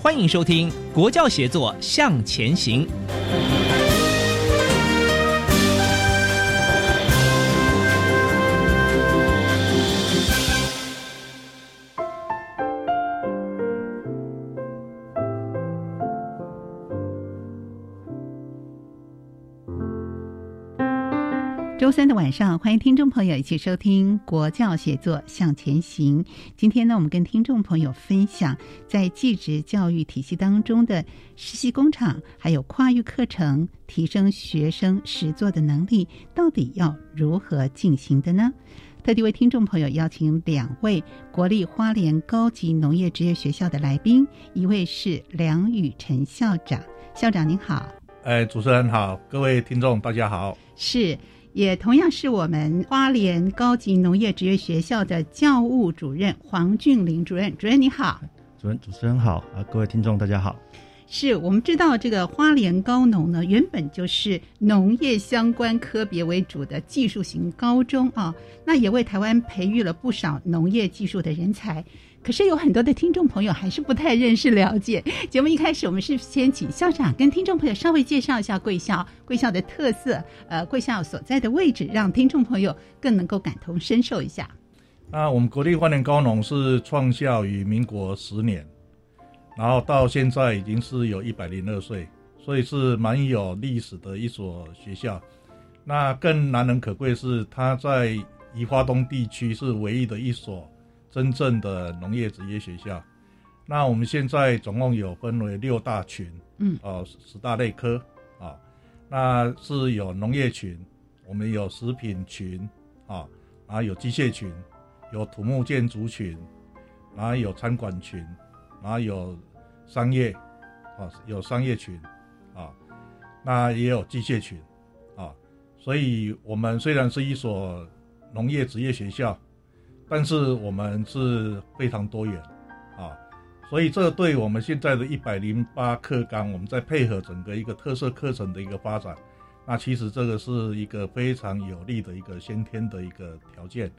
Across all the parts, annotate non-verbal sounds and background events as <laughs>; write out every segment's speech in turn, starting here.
欢迎收听《国教协作向前行》。周三的晚上，欢迎听众朋友一起收听《国教写作向前行》。今天呢，我们跟听众朋友分享在技职教育体系当中的实习工厂，还有跨域课程，提升学生实作的能力，到底要如何进行的呢？特地为听众朋友邀请两位国立花莲高级农业职业学校的来宾，一位是梁宇辰校长，校长您好。哎，主持人好，各位听众大家好。是。也同样是我们花莲高级农业职业学校的教务主任黄俊林主任，主任你好，主任主持人好啊，各位听众大家好。是我们知道这个花莲高农呢，原本就是农业相关科别为主的技术型高中啊，那也为台湾培育了不少农业技术的人才。可是有很多的听众朋友还是不太认识了解。<laughs> 节目一开始，我们是先请校长跟听众朋友稍微介绍一下贵校，贵校的特色，呃，贵校所在的位置，让听众朋友更能够感同身受一下。那我们国立花莲高农是创校于民国十年，然后到现在已经是有一百零二岁，所以是蛮有历史的一所学校。那更难能可贵是，它在宜花东地区是唯一的一所。真正的农业职业学校，那我们现在总共有分为六大群，嗯，哦，十大类科，啊，那是有农业群，我们有食品群，啊，然后有机械群，有土木建筑群，然后有餐馆群，然后有商业，啊，有商业群，啊，那也有机械群，啊，所以我们虽然是一所农业职业学校。但是我们是非常多元，啊，所以这对我们现在的一百零八课纲，我们在配合整个一个特色课程的一个发展，那其实这个是一个非常有利的一个先天的一个条件。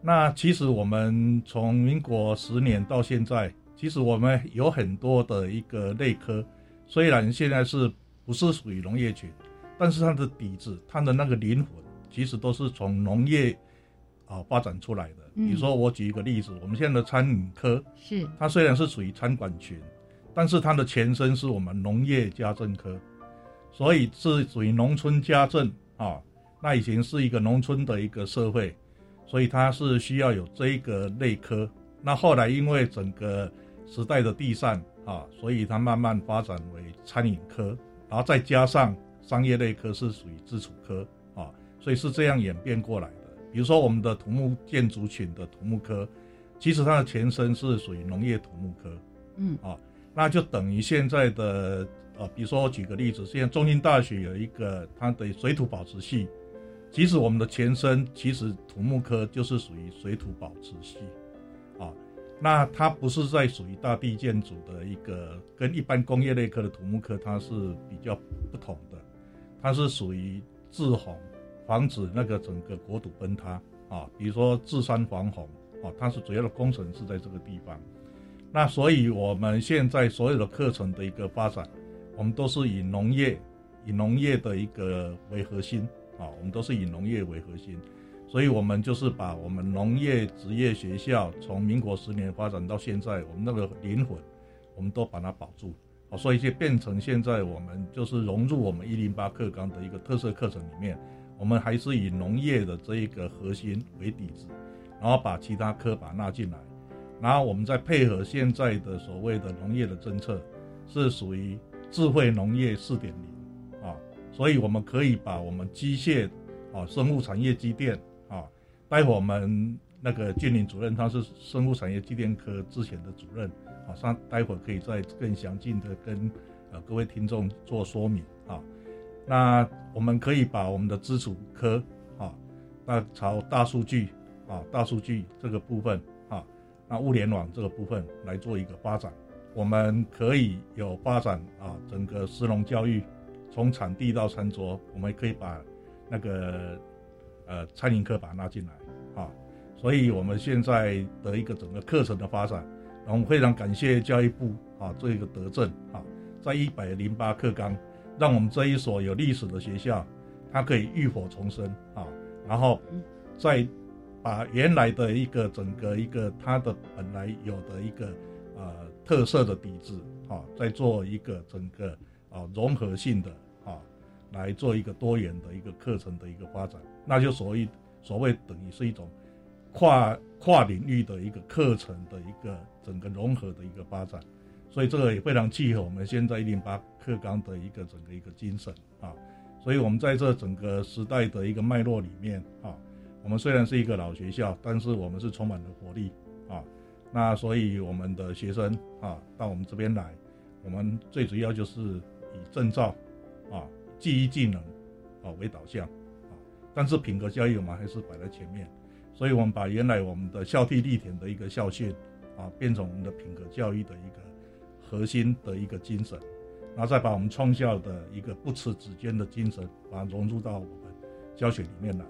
那其实我们从民国十年到现在，其实我们有很多的一个类科，虽然现在是不是属于农业群，但是它的底子、它的那个灵魂，其实都是从农业。啊，发展出来的。比如说，我举一个例子，我们现在的餐饮科是它虽然是属于餐馆群，但是它的前身是我们农业家政科，所以是属于农村家政啊。那以前是一个农村的一个社会，所以它是需要有这一个类科。那后来因为整个时代的地散啊，所以它慢慢发展为餐饮科，然后再加上商业类科是属于基础科啊，所以是这样演变过来的。比如说，我们的土木建筑群的土木科，其实它的前身是属于农业土木科，嗯，啊，那就等于现在的呃，比如说我举个例子，现在中兴大学有一个它的水土保持系，其实我们的前身其实土木科就是属于水土保持系，啊，那它不是在属于大地建筑的一个跟一般工业类科的土木科它是比较不同的，它是属于自洪。防止那个整个国土崩塌啊，比如说治山防洪啊，它是主要的工程是在这个地方。那所以我们现在所有的课程的一个发展，我们都是以农业、以农业的一个为核心啊，我们都是以农业为核心，所以我们就是把我们农业职业学校从民国十年发展到现在，我们那个灵魂，我们都把它保住啊，所以就变成现在我们就是融入我们一零八课纲的一个特色课程里面，我们还是以农业的这一个核心为底子，然后把其他科把纳进来，然后我们再配合现在的所谓的农业的政策，是属于智慧农业四点零啊。所以我们可以把我们机械啊生物产业机电啊，待会我们那个俊林主任他是生物产业机电科之前的主任啊，上待会可以再更详尽的跟呃各位听众做说明啊。那我们可以把我们的基础科啊，那朝大数据啊大数据这个部分啊，那物联网这个部分来做一个发展，我们可以有发展啊整个石农教育。从产地到餐桌，我们可以把那个呃餐饮科把它拉进来啊，所以我们现在的一个整个课程的发展，我们非常感谢教育部啊这一个德政啊，在一百零八课纲，让我们这一所有历史的学校，它可以浴火重生啊，然后再把原来的一个整个一个它的本来有的一个呃特色的底子啊，再做一个整个啊融合性的啊。来做一个多元的一个课程的一个发展，那就所谓所谓等于是一种跨跨领域的一个课程的一个整个融合的一个发展，所以这个也非常契合我们现在一零八克刚的一个整个一个精神啊。所以我们在这整个时代的一个脉络里面啊，我们虽然是一个老学校，但是我们是充满了活力啊。那所以我们的学生啊到我们这边来，我们最主要就是以证照啊。记忆技能，啊为导向，啊，但是品格教育我们还是摆在前面，所以我们把原来我们的孝悌立田的一个校训，啊，变成我们的品格教育的一个核心的一个精神，然后再把我们创校的一个不辞指尖的精神，把它融入到我们教学里面来，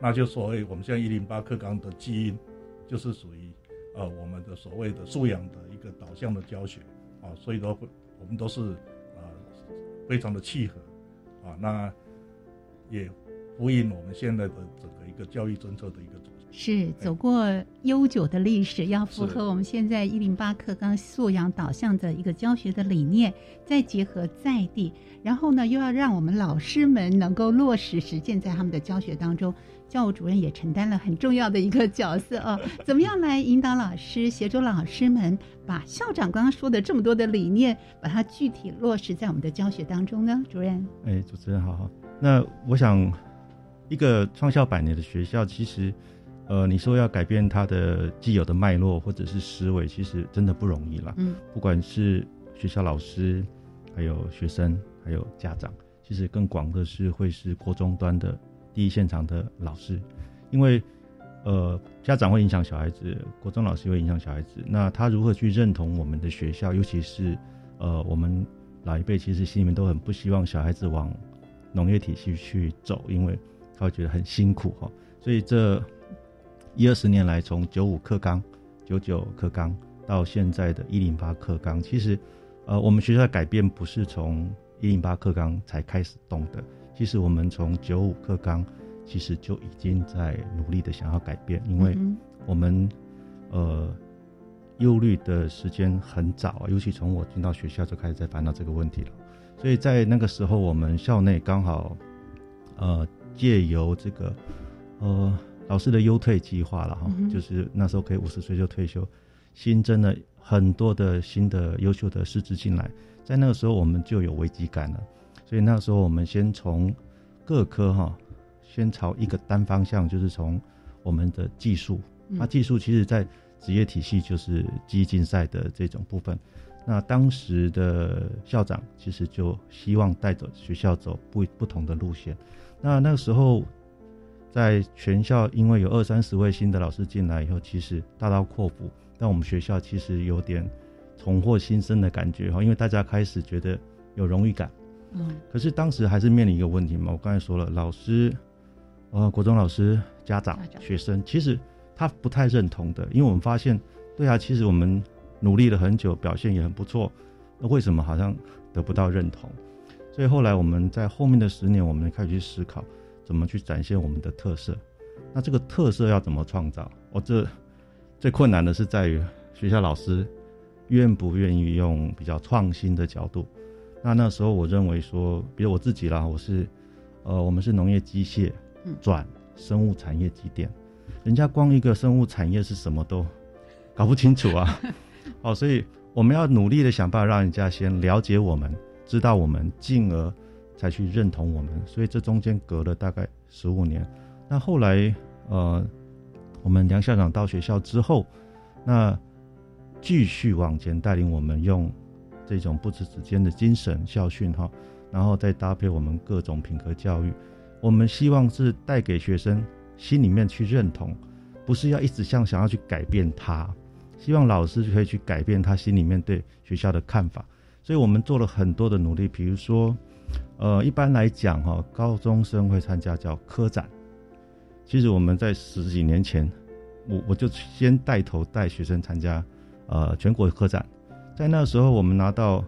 那就所谓我们现在一零八课纲的基因，就是属于呃我们的所谓的素养的一个导向的教学，啊，所以都我们都是呃非常的契合。啊，那也呼应我们现在的整个一个教育政策的一个。是走过悠久的历史，要符合我们现在一零八课纲素养导向的一个教学的理念，再结合在地，然后呢，又要让我们老师们能够落实实践在他们的教学当中。教务主任也承担了很重要的一个角色啊，<laughs> 怎么样来引导老师、协助老师们把校长刚刚说的这么多的理念，把它具体落实在我们的教学当中呢？主任，哎，主持人好，好。那我想，一个创校百年的学校，其实，呃，你说要改变他的既有的脉络或者是思维，其实真的不容易了。嗯，不管是学校老师，还有学生，还有家长，其实更广的是会是国中端的。第一现场的老师，因为呃家长会影响小孩子，国中老师会影响小孩子。那他如何去认同我们的学校？尤其是呃我们老一辈其实心里面都很不希望小孩子往农业体系去走，因为他会觉得很辛苦哈。所以这一二十年来，从九五课纲、九九课纲到现在的一零八课纲，其实呃我们学校的改变不是从一零八课纲才开始动的。其实我们从九五课纲，其实就已经在努力的想要改变，因为我们呃忧虑的时间很早啊，尤其从我进到学校就开始在烦恼这个问题了。所以在那个时候，我们校内刚好呃借由这个呃老师的优退计划了哈，就是那时候可以五十岁就退休，新增了很多的新的优秀的师资进来，在那个时候我们就有危机感了。所以那时候我们先从各科哈，先朝一个单方向，就是从我们的技术。那技术其实，在职业体系就是技艺竞赛的这种部分。那当时的校长其实就希望带着学校走不不同的路线。那那个时候，在全校因为有二三十位新的老师进来以后，其实大刀阔斧，但我们学校其实有点重获新生的感觉哈，因为大家开始觉得有荣誉感。嗯，可是当时还是面临一个问题嘛。我刚才说了，老师，呃，国中老师、家长、学生，其实他不太认同的，因为我们发现，对啊，其实我们努力了很久，表现也很不错，那为什么好像得不到认同？所以后来我们在后面的十年，我们开始去思考怎么去展现我们的特色。那这个特色要怎么创造？哦，这最困难的是在于学校老师愿不愿意用比较创新的角度。那那时候我认为说，比如我自己啦，我是呃，我们是农业机械转生物产业基点，人家光一个生物产业是什么都搞不清楚啊。<laughs> 哦，所以我们要努力的想办法让人家先了解我们，知道我们，进而才去认同我们。所以这中间隔了大概十五年。那后来，呃，我们梁校长到学校之后，那继续往前带领我们用这种不辞指尖的精神校训哈，然后再搭配我们各种品格教育，我们希望是带给学生心里面去认同，不是要一直像想要去改变他。希望老师可以去改变他心里面对学校的看法，所以我们做了很多的努力。比如说，呃，一般来讲哈，高中生会参加叫科展。其实我们在十几年前，我我就先带头带学生参加，呃，全国科展。在那时候，我们拿到，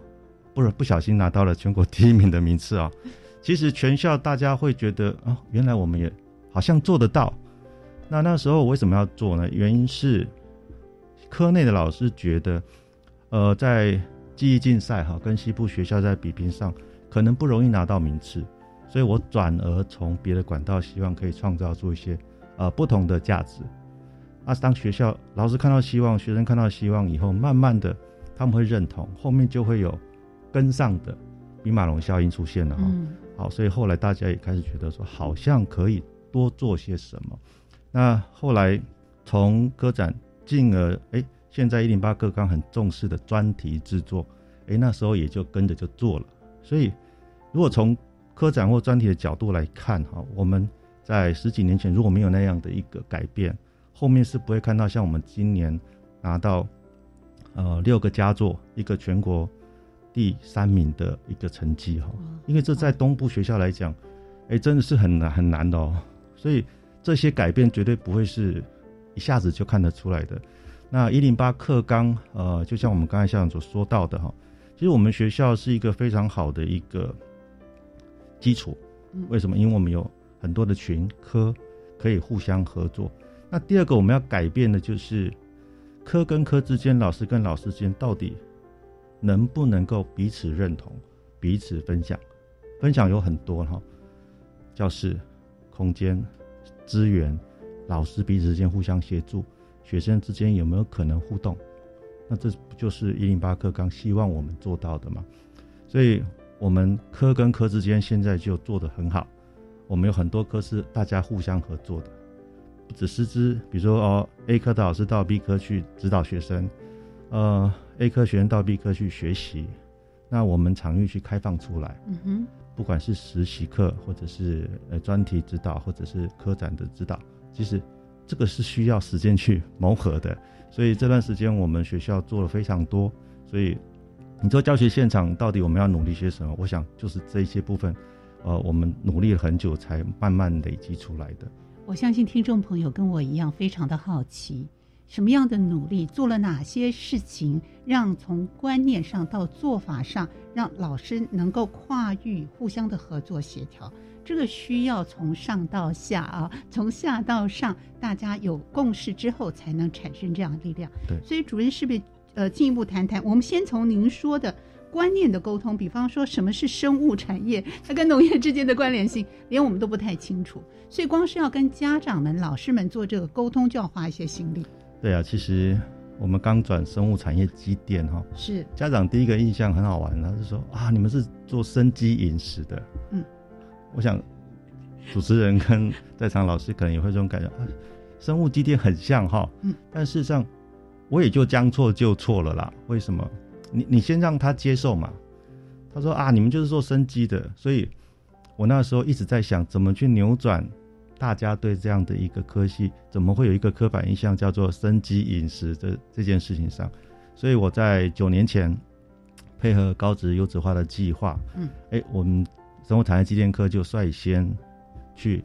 不是不小心拿到了全国第一名的名次啊。其实全校大家会觉得啊，原来我们也好像做得到。那那时候为什么要做呢？原因是。科内的老师觉得，呃，在记忆竞赛哈，跟西部学校在比拼上，可能不容易拿到名次，所以我转而从别的管道，希望可以创造出一些呃不同的价值。啊，当学校老师看到希望，学生看到希望以后，慢慢的他们会认同，后面就会有跟上的比马龙效应出现了哈。好，所以后来大家也开始觉得说，好像可以多做些什么。那后来从歌展。进而，哎，现在一零八课纲很重视的专题制作，哎，那时候也就跟着就做了。所以，如果从科展或专题的角度来看，哈，我们在十几年前如果没有那样的一个改变，后面是不会看到像我们今年拿到呃六个佳作，一个全国第三名的一个成绩哈。因为这在东部学校来讲，哎，真的是很难很难的哦。所以这些改变绝对不会是。一下子就看得出来的。那一零八课纲，呃，就像我们刚才校长所说到的哈，其实我们学校是一个非常好的一个基础。为什么？因为我们有很多的群科可以互相合作。那第二个我们要改变的就是科跟科之间，老师跟老师之间到底能不能够彼此认同、彼此分享？分享有很多哈，教室、空间、资源。老师彼此之间互相协助，学生之间有没有可能互动？那这不就是一零八课纲希望我们做到的吗？所以，我们科跟科之间现在就做得很好。我们有很多科是大家互相合作的，不止师资，比如说哦，A 科的老师到 B 科去指导学生，呃，A 科学生到 B 科去学习，那我们场域去开放出来，嗯哼，不管是实习课，或者是呃专题指导，或者是科展的指导。其实，这个是需要时间去 <laughs> 磨合的，所以这段时间我们学校做了非常多。所以，你说教学现场到底我们要努力些什么？我想就是这一些部分，呃，我们努力了很久才慢慢累积出来的。我相信听众朋友跟我一样非常的好奇，什么样的努力做了哪些事情，让从观念上到做法上，让老师能够跨域互相的合作协调。这个需要从上到下啊，从下到上，大家有共识之后，才能产生这样的力量。对，所以主任是不是呃进一步谈谈？我们先从您说的观念的沟通，比方说什么是生物产业，它跟农业之间的关联性，连我们都不太清楚。所以光是要跟家长们、老师们做这个沟通，就要花一些心力。对啊，其实我们刚转生物产业基电哈，是家长第一个印象很好玩，他是说啊，你们是做生机饮食的，嗯。我想，主持人跟在场老师可能也会这种感觉啊，生物基地很像哈，嗯，但事实上，我也就将错就错了啦。为什么？你你先让他接受嘛。他说啊，你们就是做生机的，所以我那时候一直在想，怎么去扭转大家对这样的一个科系，怎么会有一个刻板印象叫做生机饮食的这件事情上。所以我在九年前配合高职优质化的计划，嗯，哎，我们。生物产业机电科就率先去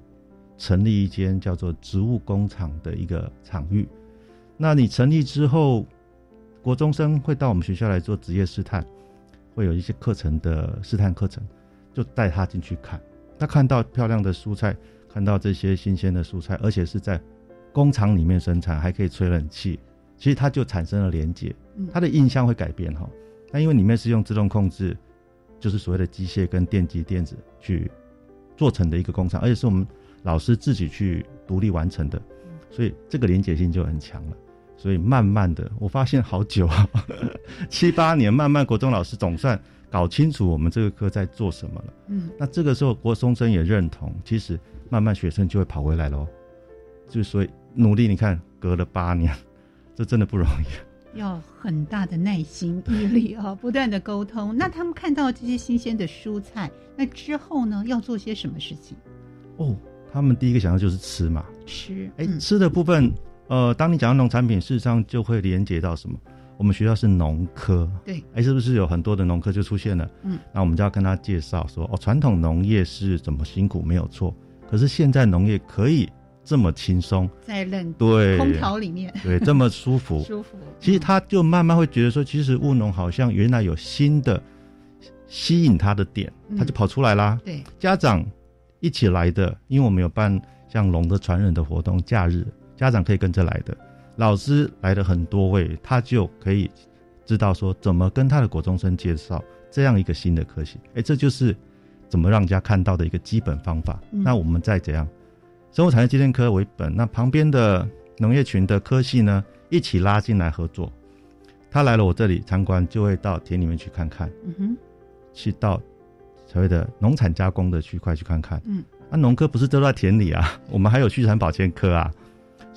成立一间叫做植物工厂的一个场域。那你成立之后，国中生会到我们学校来做职业试探，会有一些课程的试探课程。就带他进去看。他看到漂亮的蔬菜，看到这些新鲜的蔬菜，而且是在工厂里面生产，还可以吹冷气，其实他就产生了连接，他的印象会改变哈。那因为里面是用自动控制，就是所谓的机械跟电机电子去做成的一个工厂，而且是我们老师自己去独立完成的，所以这个连结性就很强了。所以慢慢的，我发现好久啊，<laughs> 七八年，慢慢国中老师总算搞清楚我们这个课在做什么了。嗯，那这个时候国松生也认同，其实慢慢学生就会跑回来喽。就所以努力，你看隔了八年，<laughs> 这真的不容易。要很大的耐心毅力啊，不断的沟通。那他们看到这些新鲜的蔬菜，那之后呢，要做些什么事情？哦，他们第一个想到就是吃嘛，吃。哎，吃的部分。呃，当你讲到农产品，事实上就会连接到什么？我们学校是农科，对，哎，是不是有很多的农科就出现了？嗯，那我们就要跟他介绍说，哦，传统农业是怎么辛苦，没有错。可是现在农业可以这么轻松，在冷对空调里面，对，这么舒服，<laughs> 舒服。其实他就慢慢会觉得说，其实务农好像原来有新的吸引他的点，他就跑出来啦。对，家长一起来的，因为我们有办像龙的传人的活动，假日。家长可以跟着来的，老师来的很多位，他就可以知道说怎么跟他的国中生介绍这样一个新的科系。哎，这就是怎么让人家看到的一个基本方法。那我们再怎样，生物产业机电科为本，那旁边的农业群的科系呢，一起拉进来合作。他来了我这里参观，就会到田里面去看看，嗯哼，去到所谓的农产加工的区块去看看。嗯，那农科不是都在田里啊，我们还有畜产保健科啊。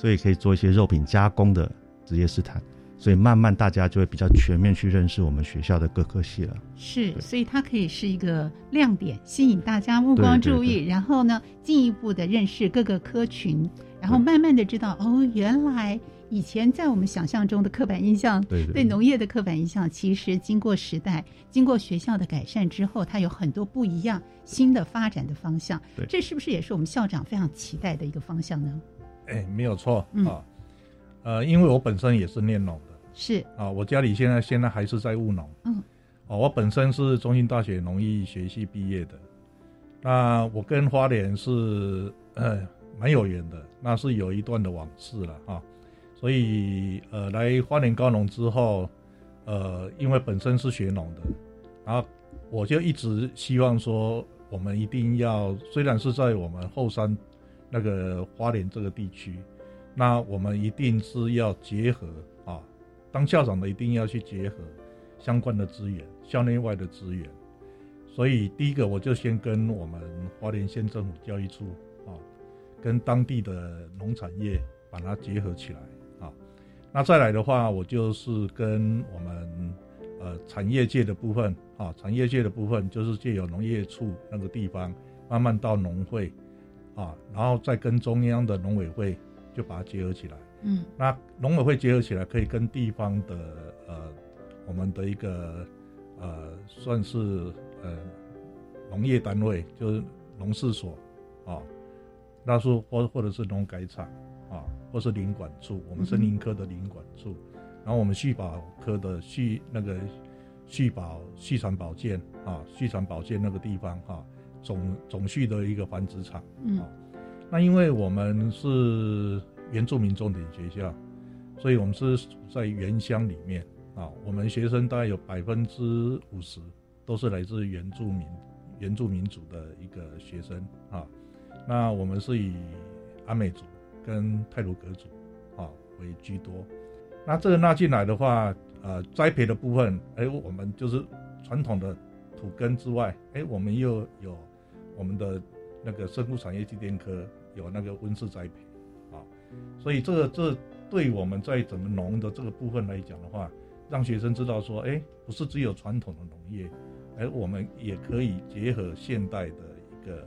所以可以做一些肉品加工的职业试探，所以慢慢大家就会比较全面去认识我们学校的各科系了。是，所以它可以是一个亮点，吸引大家目光注意，然后呢，进一步的认识各个科群，然后慢慢的知道哦，原来以前在我们想象中的刻板印象，对对农业的刻板印象，其实经过时代、经过学校的改善之后，它有很多不一样新的发展的方向。对，这是不是也是我们校长非常期待的一个方向呢？哎，没有错啊，呃，因为我本身也是念农的，是。啊，我家里现在现在还是在务农，嗯，哦，我本身是中兴大学农艺学系毕业的，那我跟花莲是呃蛮有缘的，那是有一段的往事了啊，所以呃来花莲高农之后，呃，因为本身是学农的，然后我就一直希望说，我们一定要，虽然是在我们后山。那个花莲这个地区，那我们一定是要结合啊，当校长的一定要去结合相关的资源，校内外的资源。所以第一个，我就先跟我们花莲县政府教育处啊，跟当地的农产业把它结合起来啊。那再来的话，我就是跟我们呃产业界的部分啊，产业界的部分就是借由农业处那个地方，慢慢到农会。啊，然后再跟中央的农委会就把它结合起来。嗯，那农委会结合起来，可以跟地方的呃，我们的一个呃，算是呃农业单位，就是农事所啊，那是或或者是农改场啊，或是林管处，我们森林科的林管处，然后我们畜保科的畜那个畜保畜产保健啊，畜产保健那个地方哈。总总序的一个繁殖场，嗯，那因为我们是原住民重点学校，所以我们是在原乡里面啊，我们学生大概有百分之五十都是来自原住民原住民族的一个学生啊，那我们是以阿美族跟泰鲁格族啊为居多，那这个纳进来的话，呃，栽培的部分，哎，我们就是传统的土根之外，哎，我们又有。我们的那个生物产业机电科有那个温室栽培，啊，所以这个这对我们在整个农的这个部分来讲的话，让学生知道说，哎，不是只有传统的农业，而我们也可以结合现代的一个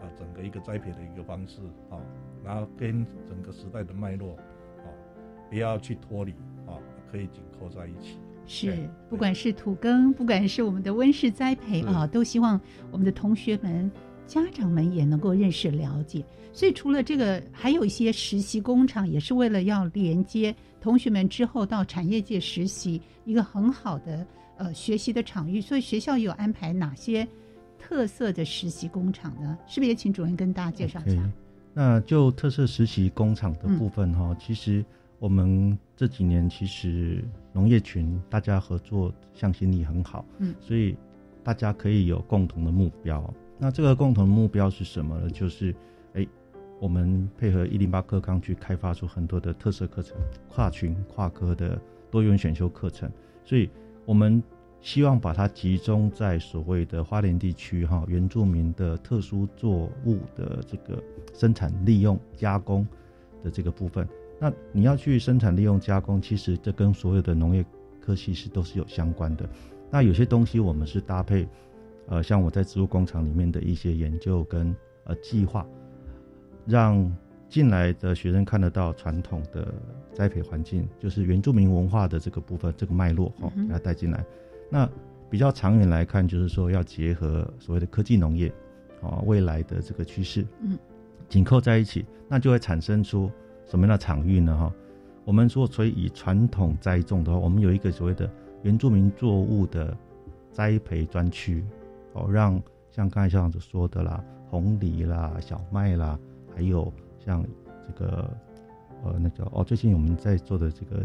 啊整个一个栽培的一个方式啊，然后跟整个时代的脉络啊，不要去脱离啊，可以紧扣在一起。是，不管是土耕，不管是我们的温室栽培啊，都希望我们的同学们。家长们也能够认识了解，所以除了这个，还有一些实习工厂，也是为了要连接同学们之后到产业界实习一个很好的呃学习的场域。所以学校有安排哪些特色的实习工厂呢？是不是也请主任跟大家介绍一下？那就特色实习工厂的部分哈，其实我们这几年其实农业群大家合作向心力很好，嗯，所以大家可以有共同的目标。那这个共同目标是什么呢？就是哎，我们配合一零八课纲去开发出很多的特色课程，跨群跨科的多元选修课程，所以我们。希望把它集中在所谓的花莲地区哈原住民的特殊作物的这个生产利用加工的这个部分。那你要去生产利用加工，其实这跟所有的农业科系是都是有相关的。那有些东西我们是搭配，呃，像我在植物工厂里面的一些研究跟呃计划，让进来的学生看得到传统的栽培环境，就是原住民文化的这个部分这个脉络哈，给它带进来。那比较长远来看，就是说要结合所谓的科技农业，啊，未来的这个趋势，嗯，紧扣在一起，那就会产生出什么样的场域呢？哈，我们说，所以以传统栽种的话，我们有一个所谓的原住民作物的栽培专区，哦，让像刚才校长所说的啦，红梨啦、小麦啦，还有像这个呃那个哦，最近我们在做的这个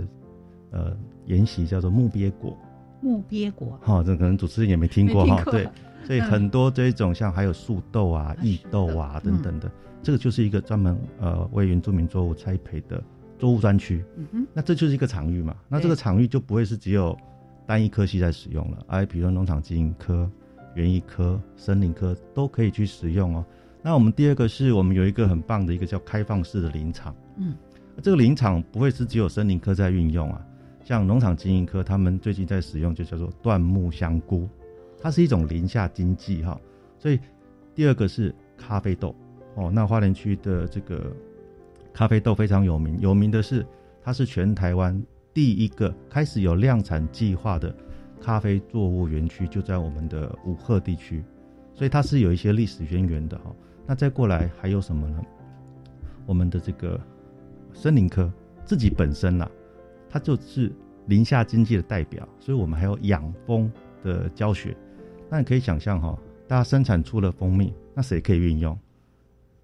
呃研习叫做木鳖果。木鳖果，哈，这可能主持人也没听过哈，对，<laughs> 所以很多这种像还有树豆啊、异豆啊等等的，这个就是一个专门呃为原住民作物栽培的作物专区。嗯哼，那这就是一个场域嘛，那这个场域就不会是只有单一科系在使用了，哎，比如说农场经营科、园艺科、森林科都可以去使用哦。那我们第二个是我们有一个很棒的一个叫开放式的林场，嗯，这个林场不会是只有森林科在运用啊。像农场经营科，他们最近在使用就叫做椴木香菇，它是一种林下经济哈。所以第二个是咖啡豆哦，那花莲区的这个咖啡豆非常有名，有名的是它是全台湾第一个开始有量产计划的咖啡作物园区，就在我们的五鹤地区，所以它是有一些历史渊源的哈。那再过来还有什么呢？我们的这个森林科自己本身呐。它就是林下经济的代表，所以我们还有养蜂的教学。那你可以想象哈，大家生产出了蜂蜜，那谁可以运用？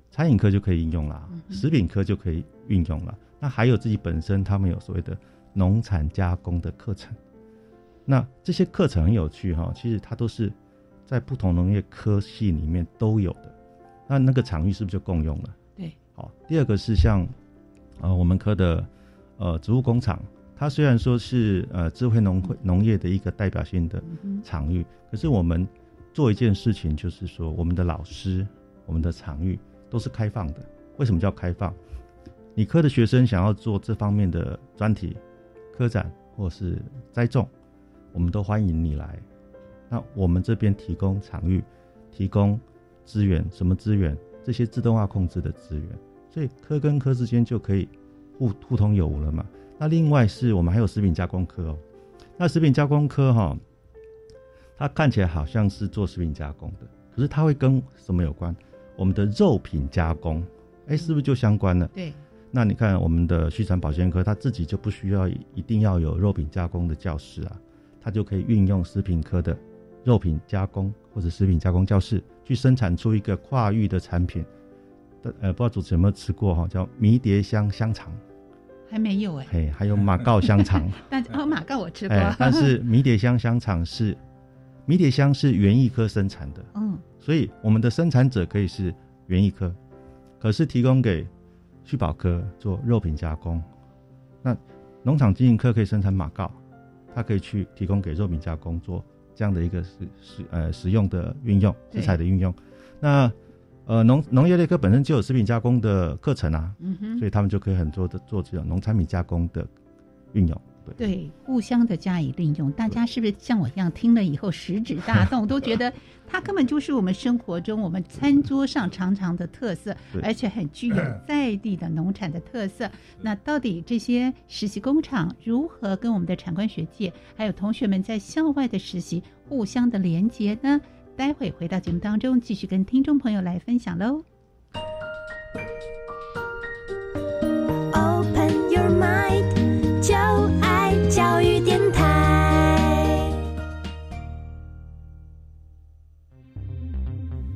餐饮科就可以运用啦，食品科就可以运用了。那还有自己本身，他们有所谓的农产加工的课程。那这些课程很有趣哈，其实它都是在不同农业科系里面都有的。那那个场域是不是就共用了？对，好。第二个是像呃我们科的呃植物工厂。它虽然说是呃智慧农会农业的一个代表性的场域，可是我们做一件事情，就是说我们的老师、我们的场域都是开放的。为什么叫开放？理科的学生想要做这方面的专题、科展或是栽种，我们都欢迎你来。那我们这边提供场域、提供资源，什么资源？这些自动化控制的资源，所以科跟科之间就可以互互通有无了嘛。那另外是我们还有食品加工科哦，那食品加工科哈，它看起来好像是做食品加工的，可是它会跟什么有关？我们的肉品加工，哎，是不是就相关了？对。那你看我们的畜产保健科，它自己就不需要一定要有肉品加工的教室啊，它就可以运用食品科的肉品加工或者食品加工教室，去生产出一个跨域的产品。呃，不知道主持人有没有吃过哈，叫迷迭香香肠。还没有哎，嘿，还有马告香肠，<laughs> 但哦马告我吃过，但是迷迭香香肠是迷迭香是园艺科生产的，嗯，所以我们的生产者可以是园艺科，可是提供给畜保科做肉品加工，那农场经营科可以生产马告，它可以去提供给肉品加工做这样的一个食食呃食用的运用食材的运用，那。呃，农农业类科本身就有食品加工的课程啊，嗯哼，所以他们就可以很多的做这种农产品加工的运用，对，对，互相的加以利用。大家是不是像我一样听了以后食指大动，都觉得 <laughs> 它根本就是我们生活中我们餐桌上常常的特色，而且很具有在地的农产的特色。那到底这些实习工厂如何跟我们的产官学界还有同学们在校外的实习互相的连接呢？待会回到节目当中，继续跟听众朋友来分享喽。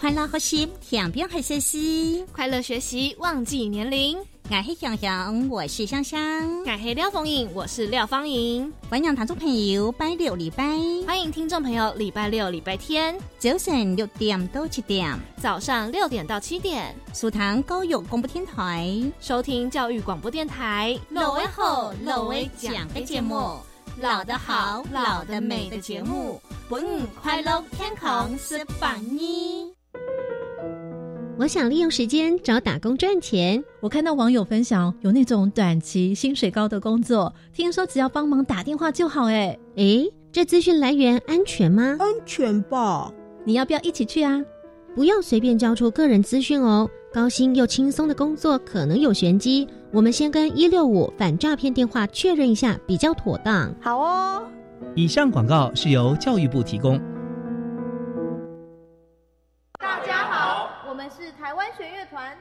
快乐学习，天边黑学习；快乐学习，忘记年龄。我是香香，我是香香；我是廖凤颖，我是廖芳颖。欢迎听众朋友拜六礼拜，欢迎听众朋友礼拜六、礼拜天早晨六点到七点，早上六点到七点，苏塘高有广播电台收听教育广播电台。老威好，老威讲的节目。老的好，老的美的节目，本快乐天空是榜一。我想利用时间找打工赚钱。我看到网友分享有那种短期薪水高的工作，听说只要帮忙打电话就好。哎哎，这资讯来源安全吗？安全吧。你要不要一起去啊？不要随便交出个人资讯哦。高薪又轻松的工作可能有玄机，我们先跟一六五反诈骗电话确认一下比较妥当。好哦。以上广告是由教育部提供。是台湾弦乐团，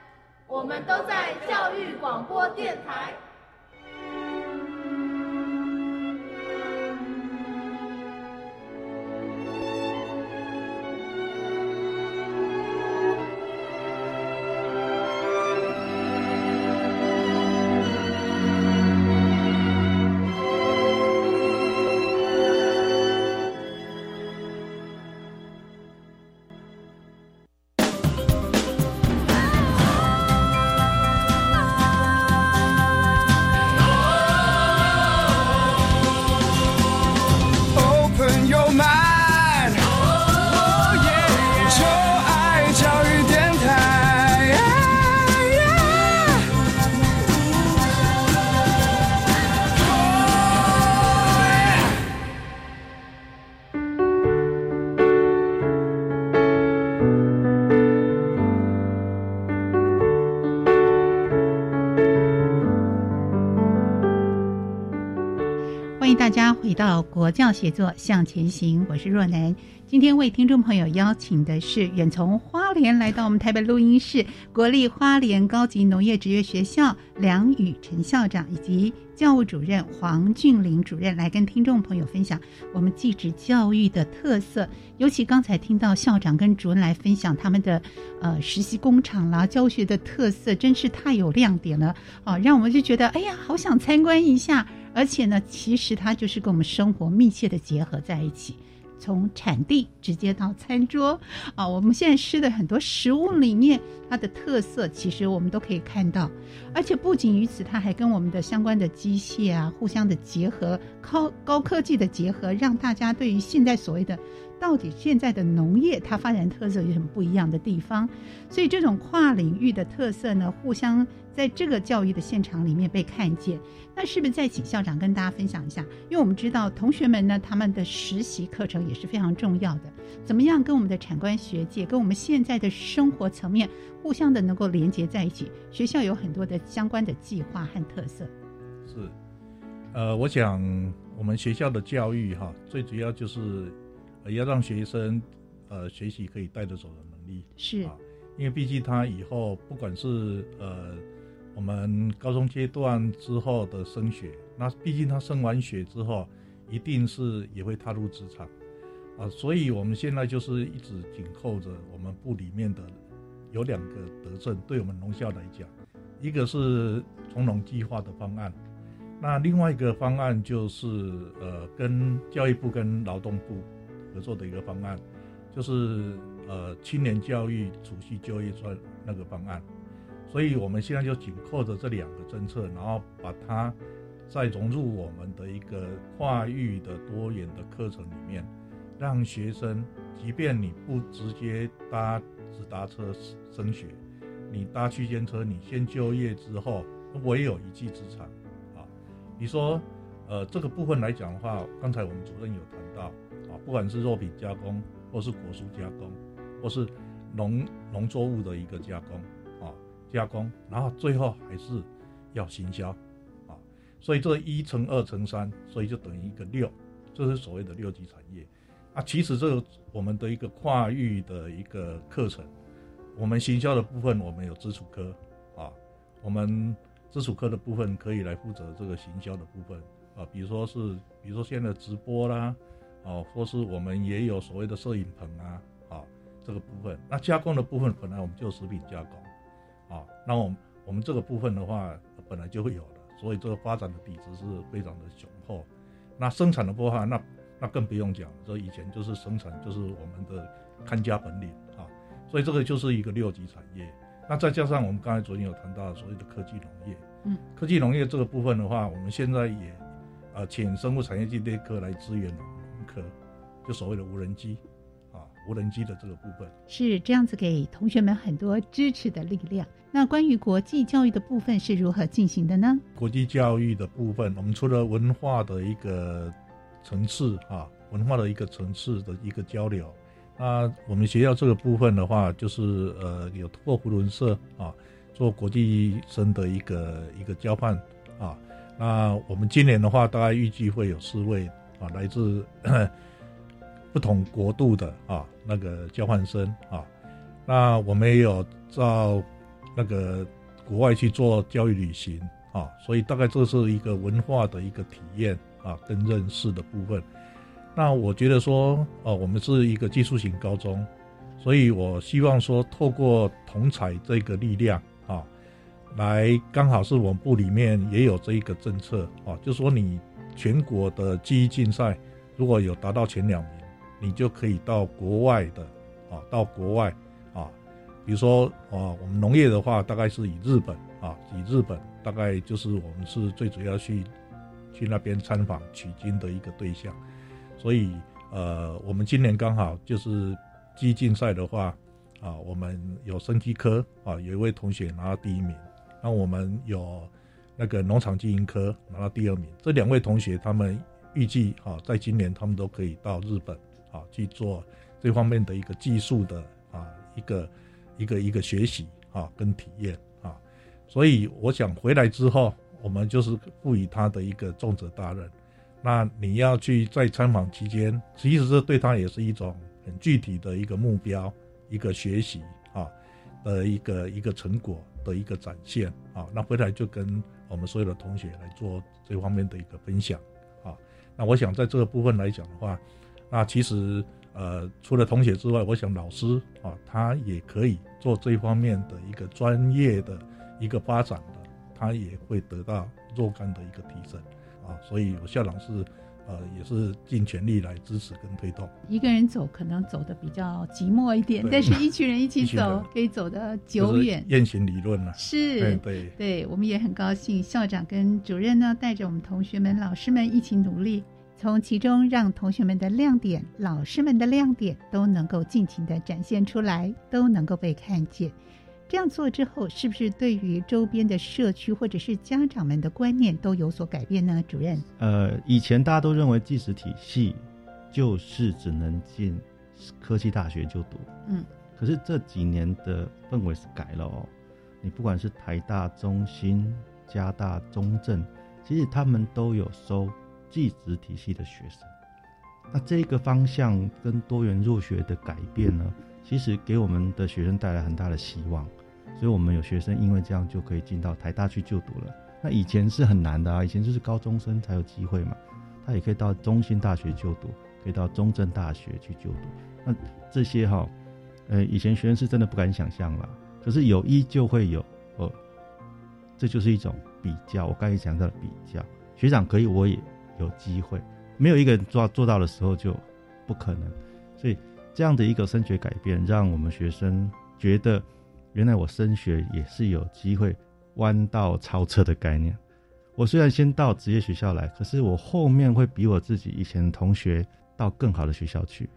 我们都在教育广播电台。家回到国教写作向前行，我是若楠。今天为听众朋友邀请的是远从花莲来到我们台北录音室国立花莲高级农业职业学校梁宇辰校长以及教务主任黄俊林主任来跟听众朋友分享我们技职教育的特色。尤其刚才听到校长跟主任来分享他们的呃实习工厂啦、教学的特色，真是太有亮点了啊！让我们就觉得哎呀，好想参观一下。而且呢，其实它就是跟我们生活密切的结合在一起，从产地直接到餐桌啊，我们现在吃的很多食物里面，它的特色其实我们都可以看到。而且不仅于此，它还跟我们的相关的机械啊互相的结合，高高科技的结合，让大家对于现在所谓的。到底现在的农业它发展特色有什么不一样的地方？所以这种跨领域的特色呢，互相在这个教育的现场里面被看见。那是不是再请校长跟大家分享一下？因为我们知道同学们呢，他们的实习课程也是非常重要的。怎么样跟我们的产官学界，跟我们现在的生活层面互相的能够连接在一起？学校有很多的相关的计划和特色。是，呃，我想我们学校的教育哈，最主要就是。要让学生，呃，学习可以带得走的能力是啊，因为毕竟他以后不管是呃，我们高中阶段之后的升学，那毕竟他升完学之后，一定是也会踏入职场啊，所以我们现在就是一直紧扣着我们部里面的有两个德政，对我们农校来讲，一个是从农计划的方案，那另外一个方案就是呃，跟教育部跟劳动部。合作的一个方案，就是呃青年教育储蓄就业专那个方案，所以我们现在就紧扣着这两个政策，然后把它再融入我们的一个跨域的多元的课程里面，让学生即便你不直接搭直达车升学，你搭区间车，你先就业之后，我也有一技之长啊。你说呃这个部分来讲的话，刚才我们主任有谈到。啊不管是肉品加工，或是果蔬加工，或是农农作物的一个加工，加工，然后最后还是要行销啊，所以这一乘二乘三，所以就等于一个六，这是所谓的六级产业啊。其实这个我们的一个跨域的一个课程，我们行销的部分我们有基础科啊，我们基础科的部分可以来负责这个行销的部分啊，比如说是比如说现在直播啦，哦，或是我们也有所谓的摄影棚啊。这个部分，那加工的部分本来我们就食品加工，啊，那我们我们这个部分的话本来就会有的，所以这个发展的底子是非常的雄厚。那生产的部分，那那更不用讲，这以前就是生产就是我们的看家本领啊，所以这个就是一个六级产业。那再加上我们刚才昨天有谈到所谓的科技农业，嗯，科技农业这个部分的话，我们现在也呃请生物产业技术科来支援农科，就所谓的无人机。无人机的这个部分是这样子，给同学们很多支持的力量。那关于国际教育的部分是如何进行的呢？国际教育的部分，我们除了文化的一个层次啊，文化的一个层次的一个交流，那我们学校这个部分的话，就是呃有通过福伦社啊做国际生的一个一个交换啊。那我们今年的话，大概预计会有四位啊来自。不同国度的啊，那个交换生啊，那我们也有到那个国外去做教育旅行啊，所以大概这是一个文化的一个体验啊，跟认识的部分。那我觉得说，哦，我们是一个技术型高中，所以我希望说，透过同彩这个力量啊，来刚好是我们部里面也有这一个政策啊，就说你全国的记忆竞赛如果有达到前两名。你就可以到国外的，啊，到国外，啊，比如说，啊，我们农业的话，大概是以日本，啊，以日本，大概就是我们是最主要去，去那边参访取经的一个对象，所以，呃，我们今年刚好就是基竞赛的话，啊，我们有生机科，啊，有一位同学拿到第一名，那我们有那个农场经营科拿到第二名，这两位同学他们预计，啊，在今年他们都可以到日本。啊，去做这方面的一个技术的啊，一个一个一个学习啊，跟体验啊，所以我想回来之后，我们就是赋予他的一个重责大任。那你要去在参访期间，其实这对他也是一种很具体的一个目标，一个学习啊的一个一个成果的一个展现啊。那回来就跟我们所有的同学来做这方面的一个分享啊。那我想在这个部分来讲的话。那其实，呃，除了同学之外，我想老师啊，他也可以做这方面的一个专业的一个发展的，他也会得到若干的一个提升啊。所以，我校长是，呃，也是尽全力来支持跟推动。一个人走可能走的比较寂寞一点，但是一群人一起走可以走得久远。雁行理论呢？是，对对，我们也很高兴，校长跟主任呢带着我们同学们、老师们一起努力。从其中让同学们的亮点、老师们的亮点都能够尽情的展现出来，都能够被看见。这样做之后，是不是对于周边的社区或者是家长们的观念都有所改变呢？主任，呃，以前大家都认为技术体系就是只能进科技大学就读，嗯，可是这几年的氛围是改了哦。你不管是台大、中心、加大、中正，其实他们都有收。技职体系的学生，那这个方向跟多元入学的改变呢，其实给我们的学生带来很大的希望。所以，我们有学生因为这样就可以进到台大去就读了。那以前是很难的啊，以前就是高中生才有机会嘛。他也可以到中心大学就读，可以到中正大学去就读。那这些哈，呃，以前学生是真的不敢想象了。可是有一就会有，哦，这就是一种比较。我刚才讲到的比较，学长可以，我也。有机会，没有一个人做做到的时候就不可能，所以这样的一个升学改变，让我们学生觉得，原来我升学也是有机会弯道超车的概念。我虽然先到职业学校来，可是我后面会比我自己以前同学到更好的学校去。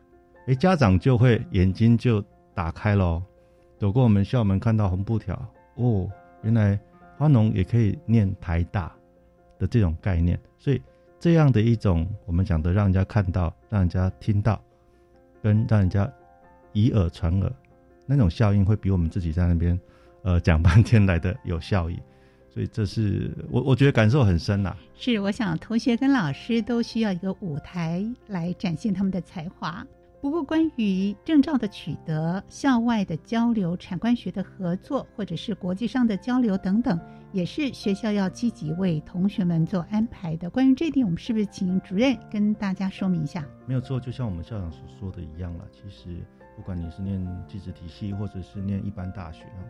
诶，家长就会眼睛就打开了，走过我们校门看到红布条，哦，原来花农也可以念台大的这种概念，所以。这样的一种我们讲的，让人家看到，让人家听到，跟让人家以耳传耳，那种效应会比我们自己在那边呃讲半天来的有效益。所以这是我 <laughs> 我觉得感受很深呐。是，我想同学跟老师都需要一个舞台来展现他们的才华。不过，关于证照的取得、校外的交流、产官学的合作，或者是国际上的交流等等，也是学校要积极为同学们做安排的。关于这点，我们是不是请主任跟大家说明一下？没有错，就像我们校长所说的一样了。其实，不管你是念技职体系，或者是念一般大学啊，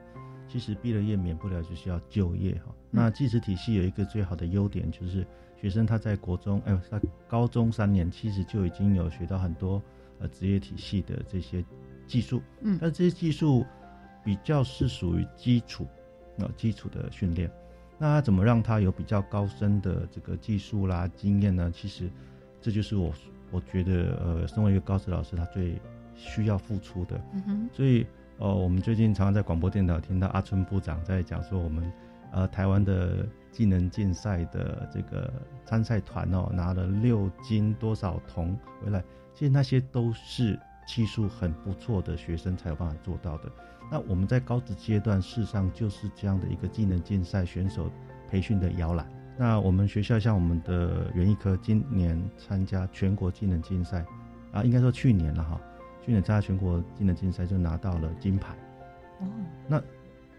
其实毕了业免不了就是要就业哈。那技职体系有一个最好的优点，就是学生他在国中，哎，他高中三年，其实就已经有学到很多。呃，职业体系的这些技术，嗯，但这些技术比较是属于基础，呃，基础的训练。那怎么让他有比较高深的这个技术啦、经验呢？其实这就是我我觉得，呃，身为一个高职老师，他最需要付出的。所以，呃，我们最近常常在广播电台听到阿春部长在讲说，我们呃台湾的技能竞赛的这个参赛团哦，拿了六金多少铜回来。其实那些都是技术很不错的学生才有办法做到的。那我们在高职阶段，事实上就是这样的一个技能竞赛选手培训的摇篮。那我们学校像我们的园艺科，今年参加全国技能竞赛，啊，应该说去年了哈，去年参加全国技能竞赛就拿到了金牌。哦，那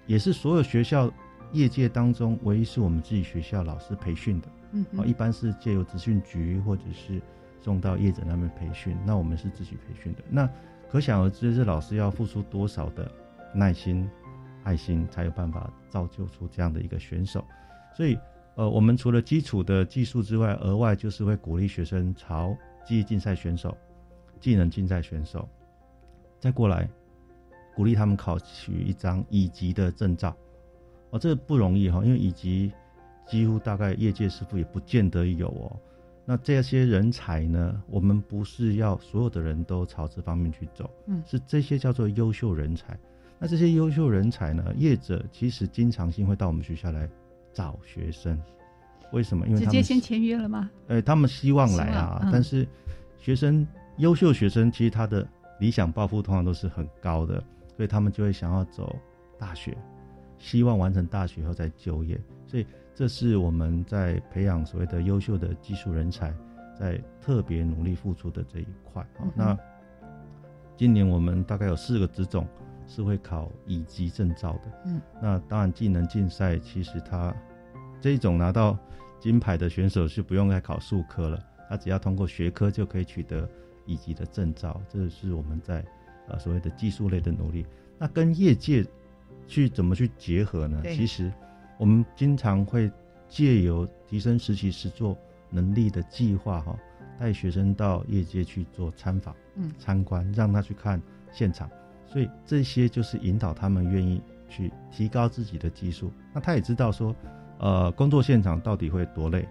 也是所有学校业界当中唯一是我们自己学校老师培训的。嗯，啊，一般是借由资讯局或者是。送到业者那边培训，那我们是自己培训的。那可想而知，这老师要付出多少的耐心、爱心，才有办法造就出这样的一个选手。所以，呃，我们除了基础的技术之外，额外就是会鼓励学生朝技艺竞赛选手、技能竞赛选手，再过来鼓励他们考取一张乙级的证照。哦，这不容易哈，因为乙级几乎大概业界师傅也不见得有哦。那这些人才呢？我们不是要所有的人都朝这方面去走，嗯，是这些叫做优秀人才。那这些优秀人才呢？业者其实经常性会到我们学校来找学生，为什么？因为直接先签约了吗？呃，他们希望来啊，但是学生优秀学生其实他的理想抱负通常都是很高的，所以他们就会想要走大学，希望完成大学后再就业，所以。这是我们在培养所谓的优秀的技术人才，在特别努力付出的这一块啊。那今年我们大概有四个职种是会考乙级证照的。嗯，那当然技能竞赛其实它这一种拿到金牌的选手是不用再考数科了，他只要通过学科就可以取得乙级的证照。这是我们在呃所谓的技术类的努力。那跟业界去怎么去结合呢？其实。我们经常会借由提升实习实做能力的计划，哈，带学生到业界去做参访、嗯，参观，让他去看现场。所以这些就是引导他们愿意去提高自己的技术。那他也知道说，呃，工作现场到底会多累，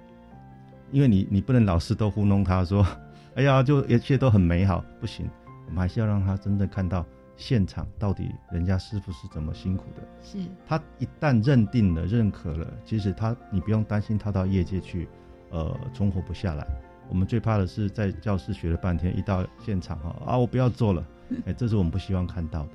因为你你不能老是都糊弄他说，<laughs> 哎呀，就一切都很美好，不行，我们还是要让他真正看到。现场到底人家师傅是怎么辛苦的？是他一旦认定了、认可了，其实他你不用担心他到业界去，呃，存活不下来。我们最怕的是在教室学了半天，一到现场哈啊，我不要做了，哎，这是我们不希望看到的。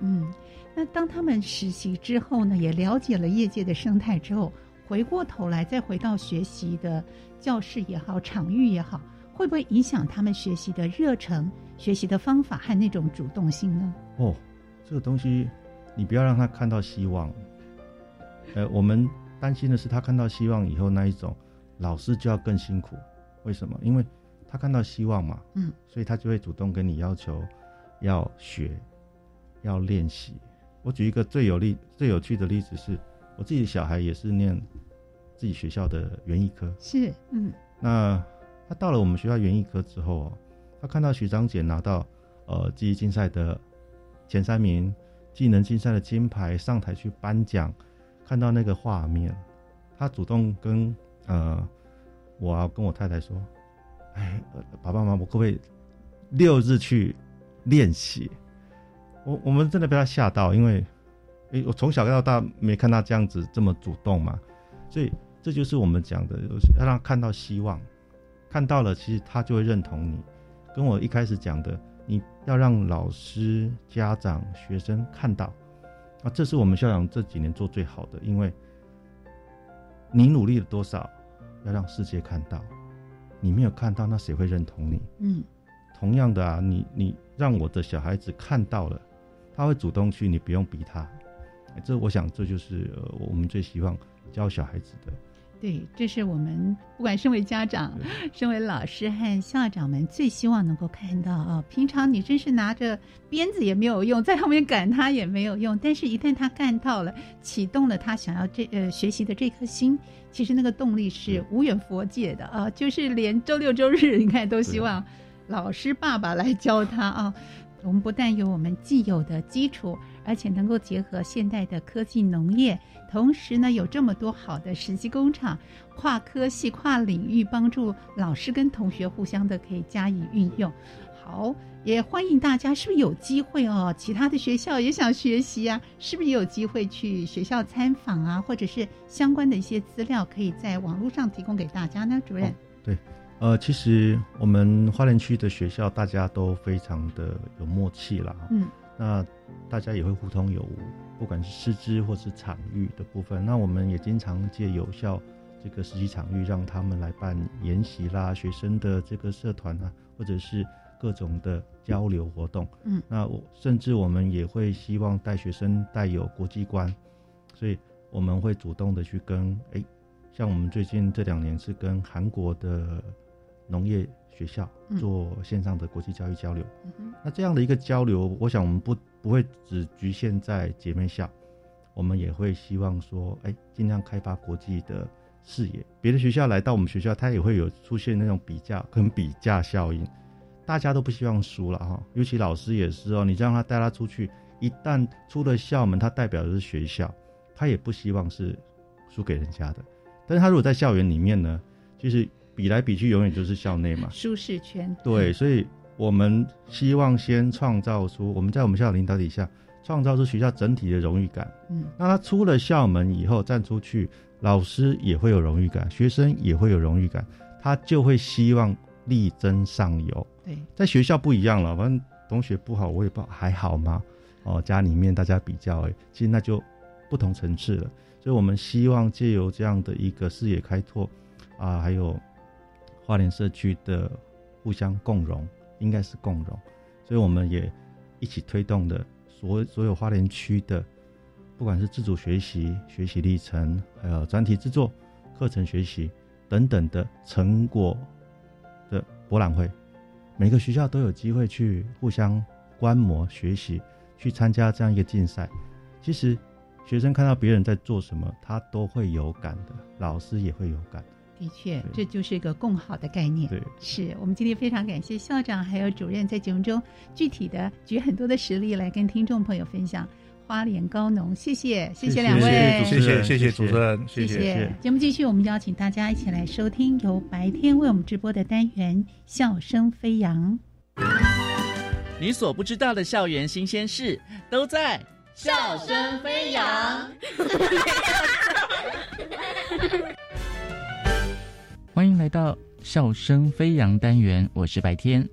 嗯，那当他们实习之后呢，也了解了业界的生态之后，回过头来再回到学习的教室也好、场域也好，会不会影响他们学习的热忱？学习的方法和那种主动性呢？哦，这个东西你不要让他看到希望。呃，我们担心的是他看到希望以后那一种，老师就要更辛苦。为什么？因为他看到希望嘛，嗯，所以他就会主动跟你要求要学，要练习。我举一个最有例、最有趣的例子是，我自己的小孩也是念自己学校的园艺科，是，嗯，那他到了我们学校园艺科之后他看到学长姐拿到呃技艺竞赛的前三名，技能竞赛的金牌上台去颁奖，看到那个画面，他主动跟呃我啊跟我太太说：“哎，爸爸妈妈，我可不可以六日去练习？”我我们真的被他吓到，因为哎，我从小到大没看他这样子这么主动嘛，所以这就是我们讲的，要让他看到希望，看到了，其实他就会认同你。跟我一开始讲的，你要让老师、家长、学生看到，啊，这是我们校长这几年做最好的，因为你努力了多少，要让世界看到，你没有看到，那谁会认同你？嗯，同样的啊，你你让我的小孩子看到了，他会主动去，你不用逼他，这我想这就是呃我们最希望教小孩子的。对，这是我们不管身为家长、身为老师和校长们最希望能够看到啊。平常你真是拿着鞭子也没有用，在后面赶他也没有用，但是一旦他干到了，启动了他想要这呃学习的这颗心，其实那个动力是无远佛界的啊。就是连周六周日，你看都希望老师爸爸来教他啊。我们不但有我们既有的基础，而且能够结合现代的科技农业，同时呢有这么多好的实习工厂，跨科系、跨领域帮助老师跟同学互相的可以加以运用。好，也欢迎大家，是不是有机会哦？其他的学校也想学习啊，是不是也有机会去学校参访啊？或者是相关的一些资料，可以在网络上提供给大家呢？主任，对。呃，其实我们花莲区的学校大家都非常的有默契啦。嗯，那大家也会互通有无，不管是师资或是场域的部分，那我们也经常借有效这个实习场域，让他们来办研习啦，学生的这个社团啊，或者是各种的交流活动。嗯，那我甚至我们也会希望带学生带有国际观，所以我们会主动的去跟，哎，像我们最近这两年是跟韩国的。农业学校做线上的国际教育交流，那这样的一个交流，我想我们不不会只局限在姐妹校，我们也会希望说，哎，尽量开发国际的视野。别的学校来到我们学校，它也会有出现那种比较跟比价效应，大家都不希望输了哈，尤其老师也是哦，你让他带他出去，一旦出了校门，他代表的是学校，他也不希望是输给人家的。但是他如果在校园里面呢，就是。比来比去，永远就是校内嘛，舒适圈。对，所以我们希望先创造出我们在我们校领导底下，创造出学校整体的荣誉感。嗯，那他出了校门以后站出去，老师也会有荣誉感，学生也会有荣誉感，他就会希望力争上游。对，在学校不一样了，反正同学不好，我也不还好吗？哦，家里面大家比较，哎，其实那就不同层次了。所以我们希望借由这样的一个视野开拓啊，还有。花莲社区的互相共荣，应该是共荣，所以我们也一起推动的所所有花莲区的，不管是自主学习、学习历程，还有专题制作、课程学习等等的成果的博览会，每个学校都有机会去互相观摩学习，去参加这样一个竞赛。其实学生看到别人在做什么，他都会有感的，老师也会有感。确，这就是一个共好的概念。对，是我们今天非常感谢校长还有主任在节目中具体的举很多的实例来跟听众朋友分享花莲高农。谢谢，谢谢两位，谢谢谢谢主持人，谢谢。节目继续，我们邀请大家一起来收听由白天为我们直播的单元《笑声飞扬》。你所不知道的校园新鲜事都在《笑声飞扬》。<laughs> <laughs> 欢迎来到笑声飞扬单元，我是白天。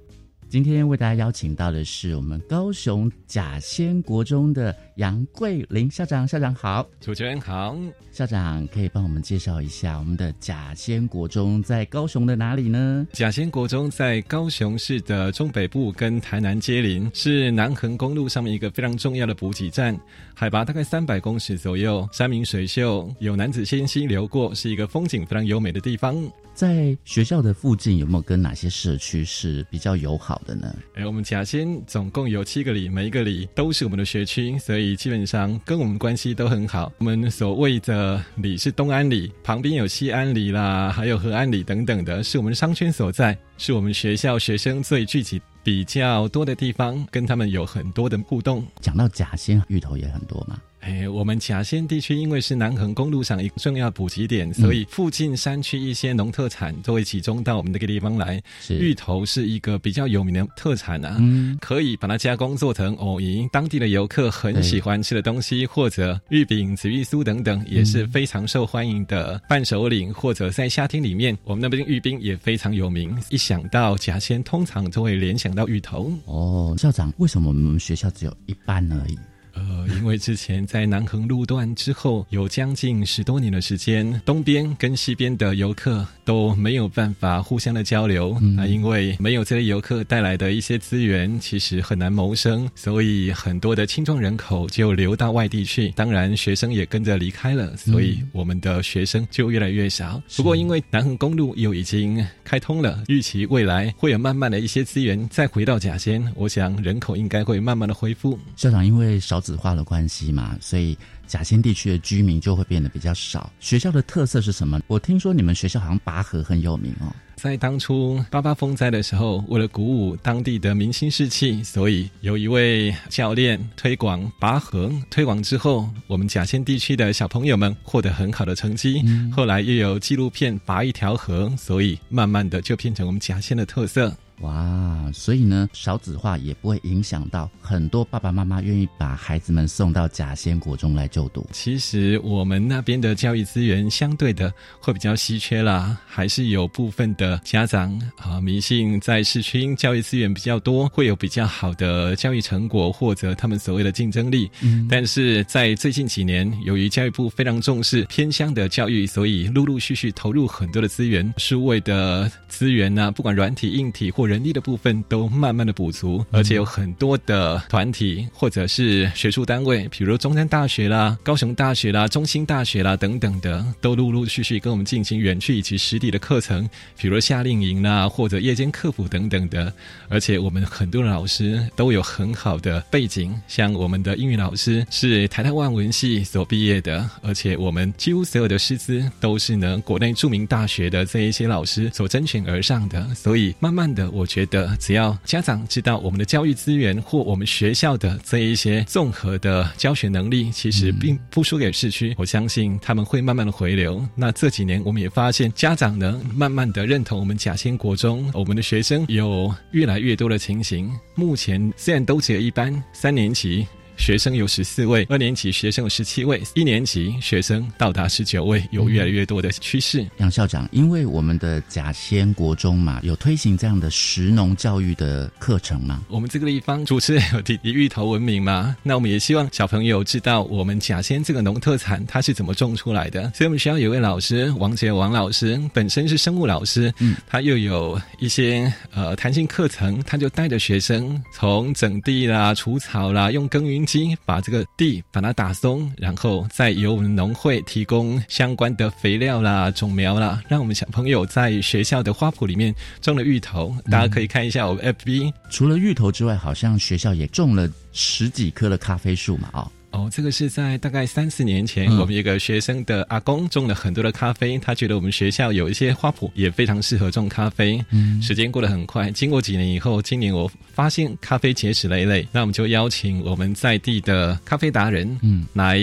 今天为大家邀请到的是我们高雄甲仙国中的杨桂林校长，校长好，主持人好，校长可以帮我们介绍一下我们的甲仙国中在高雄的哪里呢？甲仙国中在高雄市的中北部，跟台南接邻，是南横公路上面一个非常重要的补给站，海拔大概三百公尺左右，山明水秀，有男子仙溪流过，是一个风景非常优美的地方。在学校的附近有没有跟哪些社区是比较友好的呢？哎，我们甲仙总共有七个里，每一个里都是我们的学区，所以基本上跟我们关系都很好。我们所谓的里是东安里，旁边有西安里啦，还有和安里等等的，是我们商圈所在，是我们学校学生最聚集比较多的地方，跟他们有很多的互动。讲到假仙，芋头也很多嘛。哎，我们甲仙地区因为是南横公路上一个重要补给点，所以附近山区一些农特产都会集中到我们这个地方来。芋头是一个比较有名的特产啊，可以把它加工做成藕银，当地的游客很喜欢吃的东西，或者芋饼、紫芋酥等等，也是非常受欢迎的伴手礼。或者在夏天里面，我们那边芋冰也非常有名。一想到甲仙，通常都会联想到芋头。哦，校长，为什么我们学校只有一班而已？呃，因为之前在南横路段之后有将近十多年的时间，东边跟西边的游客都没有办法互相的交流。那因为没有这些游客带来的一些资源，其实很难谋生，所以很多的青壮人口就流到外地去。当然，学生也跟着离开了，所以我们的学生就越来越少。不过，因为南横公路又已经开通了，预期未来会有慢慢的一些资源再回到甲仙，我想人口应该会慢慢的恢复。校长，因为少。子化的关系嘛，所以甲仙地区的居民就会变得比较少。学校的特色是什么？我听说你们学校好像拔河很有名哦。在当初八八风灾的时候，为了鼓舞当地的明星士气，所以有一位教练推广拔河。推广之后，我们甲仙地区的小朋友们获得很好的成绩。后来又有纪录片拔一条河，所以慢慢的就变成我们甲仙的特色。哇，所以呢，少子化也不会影响到很多爸爸妈妈愿意把孩子们送到甲仙国中来就读。其实我们那边的教育资源相对的会比较稀缺啦，还是有部分的家长啊迷信在市区教育资源比较多，会有比较好的教育成果或者他们所谓的竞争力。嗯，但是在最近几年，由于教育部非常重视偏乡的教育，所以陆陆续续投入很多的资源，数位的资源呢，不管软体、硬体或人力的部分都慢慢的补足，而且有很多的团体或者是学术单位，比如中山大学啦、高雄大学啦、中兴大学啦等等的，都陆陆续续跟我们进行远距以及实地的课程，比如夏令营啦或者夜间客服等等的。而且我们很多的老师都有很好的背景，像我们的英语老师是台大万文系所毕业的，而且我们几乎所有的师资都是呢国内著名大学的这一些老师所甄选而上的，所以慢慢的。我觉得，只要家长知道我们的教育资源或我们学校的这一些综合的教学能力，其实并不输给市区。我相信他们会慢慢的回流。那这几年，我们也发现家长呢，慢慢的认同我们甲仙国中，我们的学生有越来越多的情形。目前虽然都只有一班三年级。学生有十四位，二年级学生有十七位，一年级学生到达十九位，有越来越多的趋势。杨校长，因为我们的甲仙国中嘛，有推行这样的食农教育的课程吗？我们这个地方主持人有以芋头闻名嘛，<laughs> 那我们也希望小朋友知道我们甲仙这个农特产它是怎么种出来的。所以我们学校有位老师王杰王老师，本身是生物老师，嗯，他又有一些呃弹性课程，他就带着学生从整地啦、除草啦，用耕耘。机把这个地把它打松，然后再由我们农会提供相关的肥料啦、种苗啦，让我们小朋友在学校的花圃里面种了芋头。大家可以看一下我们 FB。除了芋头之外，好像学校也种了十几棵的咖啡树嘛，啊。哦，这个是在大概三四年前，我们一个学生的阿公种了很多的咖啡，他觉得我们学校有一些花圃也非常适合种咖啡。嗯，时间过得很快，经过几年以后，今年我发现咖啡结实累累，那我们就邀请我们在地的咖啡达人，嗯，来。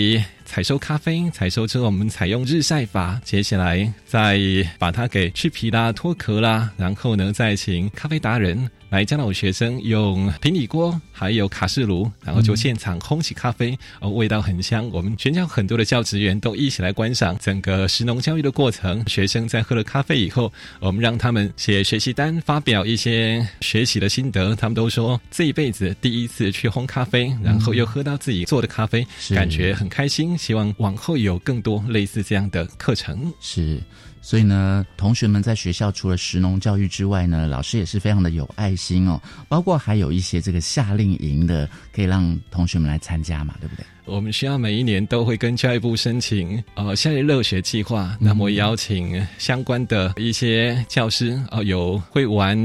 采收咖啡，采收之后我们采用日晒法，接下来再把它给去皮啦、脱壳啦，然后呢再请咖啡达人来教导学生用平底锅还有卡式炉，然后就现场烘起咖啡，哦，味道很香。我们全校很多的教职员都一起来观赏整个食农教育的过程。学生在喝了咖啡以后，我们让他们写学习单，发表一些学习的心得。他们都说这一辈子第一次去烘咖啡，然后又喝到自己做的咖啡，感觉很开心。希望往后有更多类似这样的课程。是，所以呢，同学们在学校除了实农教育之外呢，老师也是非常的有爱心哦。包括还有一些这个夏令营的，可以让同学们来参加嘛，对不对？我们学校每一年都会跟教育部申请呃夏日乐学计划，那么邀请相关的一些教师啊，有会玩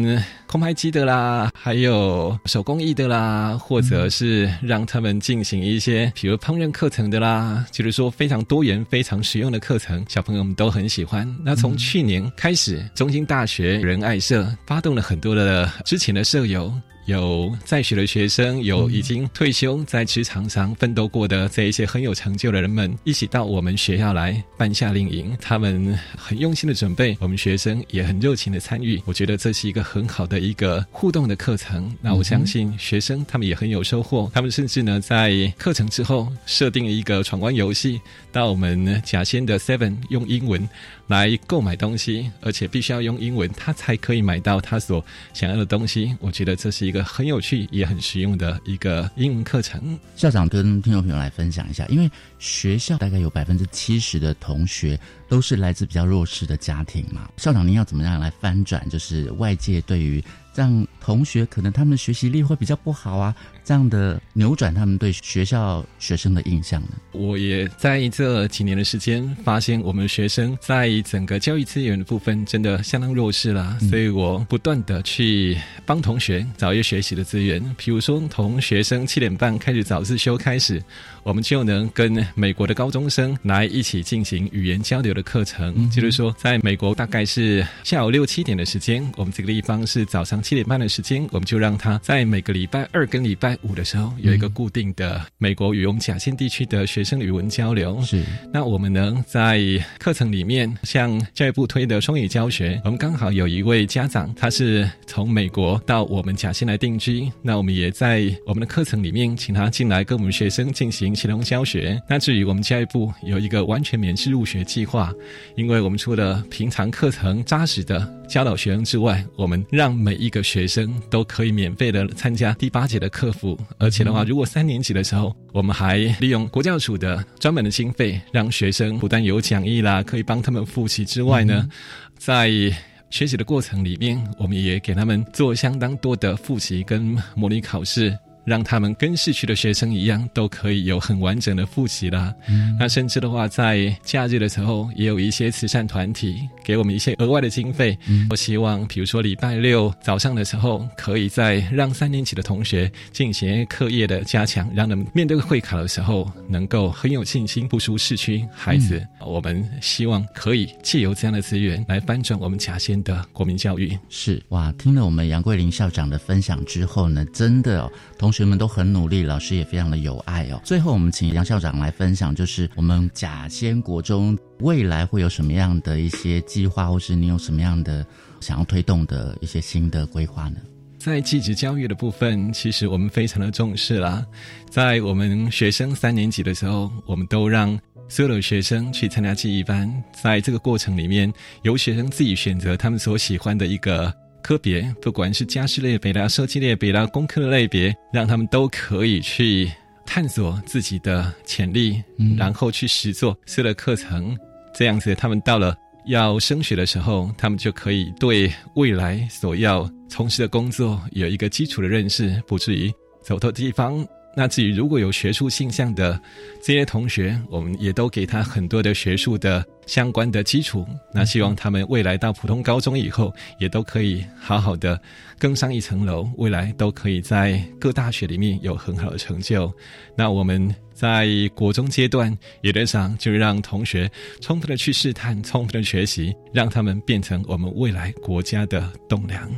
空拍机的啦，还有手工艺的啦，或者是让他们进行一些比如烹饪课程的啦，就是说非常多元、非常实用的课程，小朋友们都很喜欢。那从去年开始，中兴大学仁爱社发动了很多的之前的社友。有在学的学生，有已经退休在职场上奋斗过的这一些很有成就的人们，一起到我们学校来办夏令营。他们很用心的准备，我们学生也很热情的参与。我觉得这是一个很好的一个互动的课程。那我相信学生他们也很有收获。他们甚至呢，在课程之后设定了一个闯关游戏，到我们甲仙的 Seven 用英文。来购买东西，而且必须要用英文，他才可以买到他所想要的东西。我觉得这是一个很有趣也很实用的一个英文课程。校长跟听众朋友来分享一下，因为学校大概有百分之七十的同学都是来自比较弱势的家庭嘛。校长，您要怎么样来翻转？就是外界对于让同学可能他们的学习力会比较不好啊，这样的扭转他们对学校学生的印象呢？我也在这几年的时间发现，我们学生在整个教育资源的部分真的相当弱势了，所以我不断的去帮同学找一些学习的资源。比如说，从学生七点半开始早自修开始，我们就能跟美国的高中生来一起进行语言交流的课程。就是说，在美国大概是下午六七点的时间，我们这个地方是早上七点半的时间，我们就让他在每个礼拜二跟礼拜五的时候有一个固定的美国与我们甲县地区的学生语文交流。是，那我们呢在课程里面。像教育部推的双语教学，我们刚好有一位家长，他是从美国到我们甲县来定居。那我们也在我们的课程里面，请他进来跟我们学生进行协同教学。那至于我们教育部有一个完全免试入学计划，因为我们除了平常课程扎实的教导学生之外，我们让每一个学生都可以免费的参加第八节的课辅。而且的话，如果三年级的时候，我们还利用国教署的专门的经费，让学生不但有讲义啦，可以帮他们复。习之外呢，在学习的过程里面，我们也给他们做相当多的复习跟模拟考试。让他们跟市区的学生一样，都可以有很完整的复习啦。那甚至的话，在假日的时候，也有一些慈善团体给我们一些额外的经费。我希望，比如说礼拜六早上的时候，可以在让三年级的同学进行课业的加强，让他们面对会考的时候能够很有信心，不输市区孩子。我们希望可以借由这样的资源来翻转我们甲仙的国民教育。是哇，听了我们杨桂林校长的分享之后呢，真的哦同。学们都很努力，老师也非常的有爱哦。最后，我们请杨校长来分享，就是我们甲仙国中未来会有什么样的一些计划，或是你有什么样的想要推动的一些新的规划呢？在继职教育的部分，其实我们非常的重视啦。在我们学生三年级的时候，我们都让所有的学生去参加记忆班，在这个过程里面，由学生自己选择他们所喜欢的一个。科别，不管是家事类别啦、设计类别啦、工科的类别，让他们都可以去探索自己的潜力，然后去实做设的课程。这样子，他们到了要升学的时候，他们就可以对未来所要从事的工作有一个基础的认识，不至于走错地方。那至于如果有学术倾向的这些同学，我们也都给他很多的学术的相关的基础。那希望他们未来到普通高中以后，也都可以好好的更上一层楼，未来都可以在各大学里面有很好的成就。那我们在国中阶段，也得上就让同学充分的去试探，充分的学习，让他们变成我们未来国家的栋梁。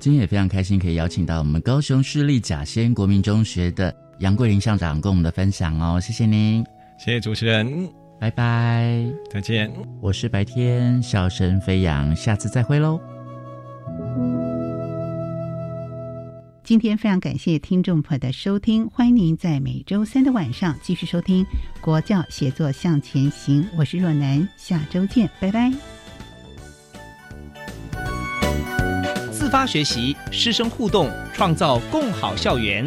今天也非常开心，可以邀请到我们高雄市立甲仙国民中学的。杨桂林校长跟我们的分享哦，谢谢您，谢谢主持人，拜拜，再见。我是白天笑声飞扬，下次再会喽。今天非常感谢听众朋友的收听，欢迎您在每周三的晚上继续收听《国教写作向前行》，我是若楠，下周见，拜拜。自发学习，师生互动，创造共好校园。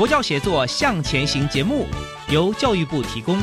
国教协作向前行节目由教育部提供。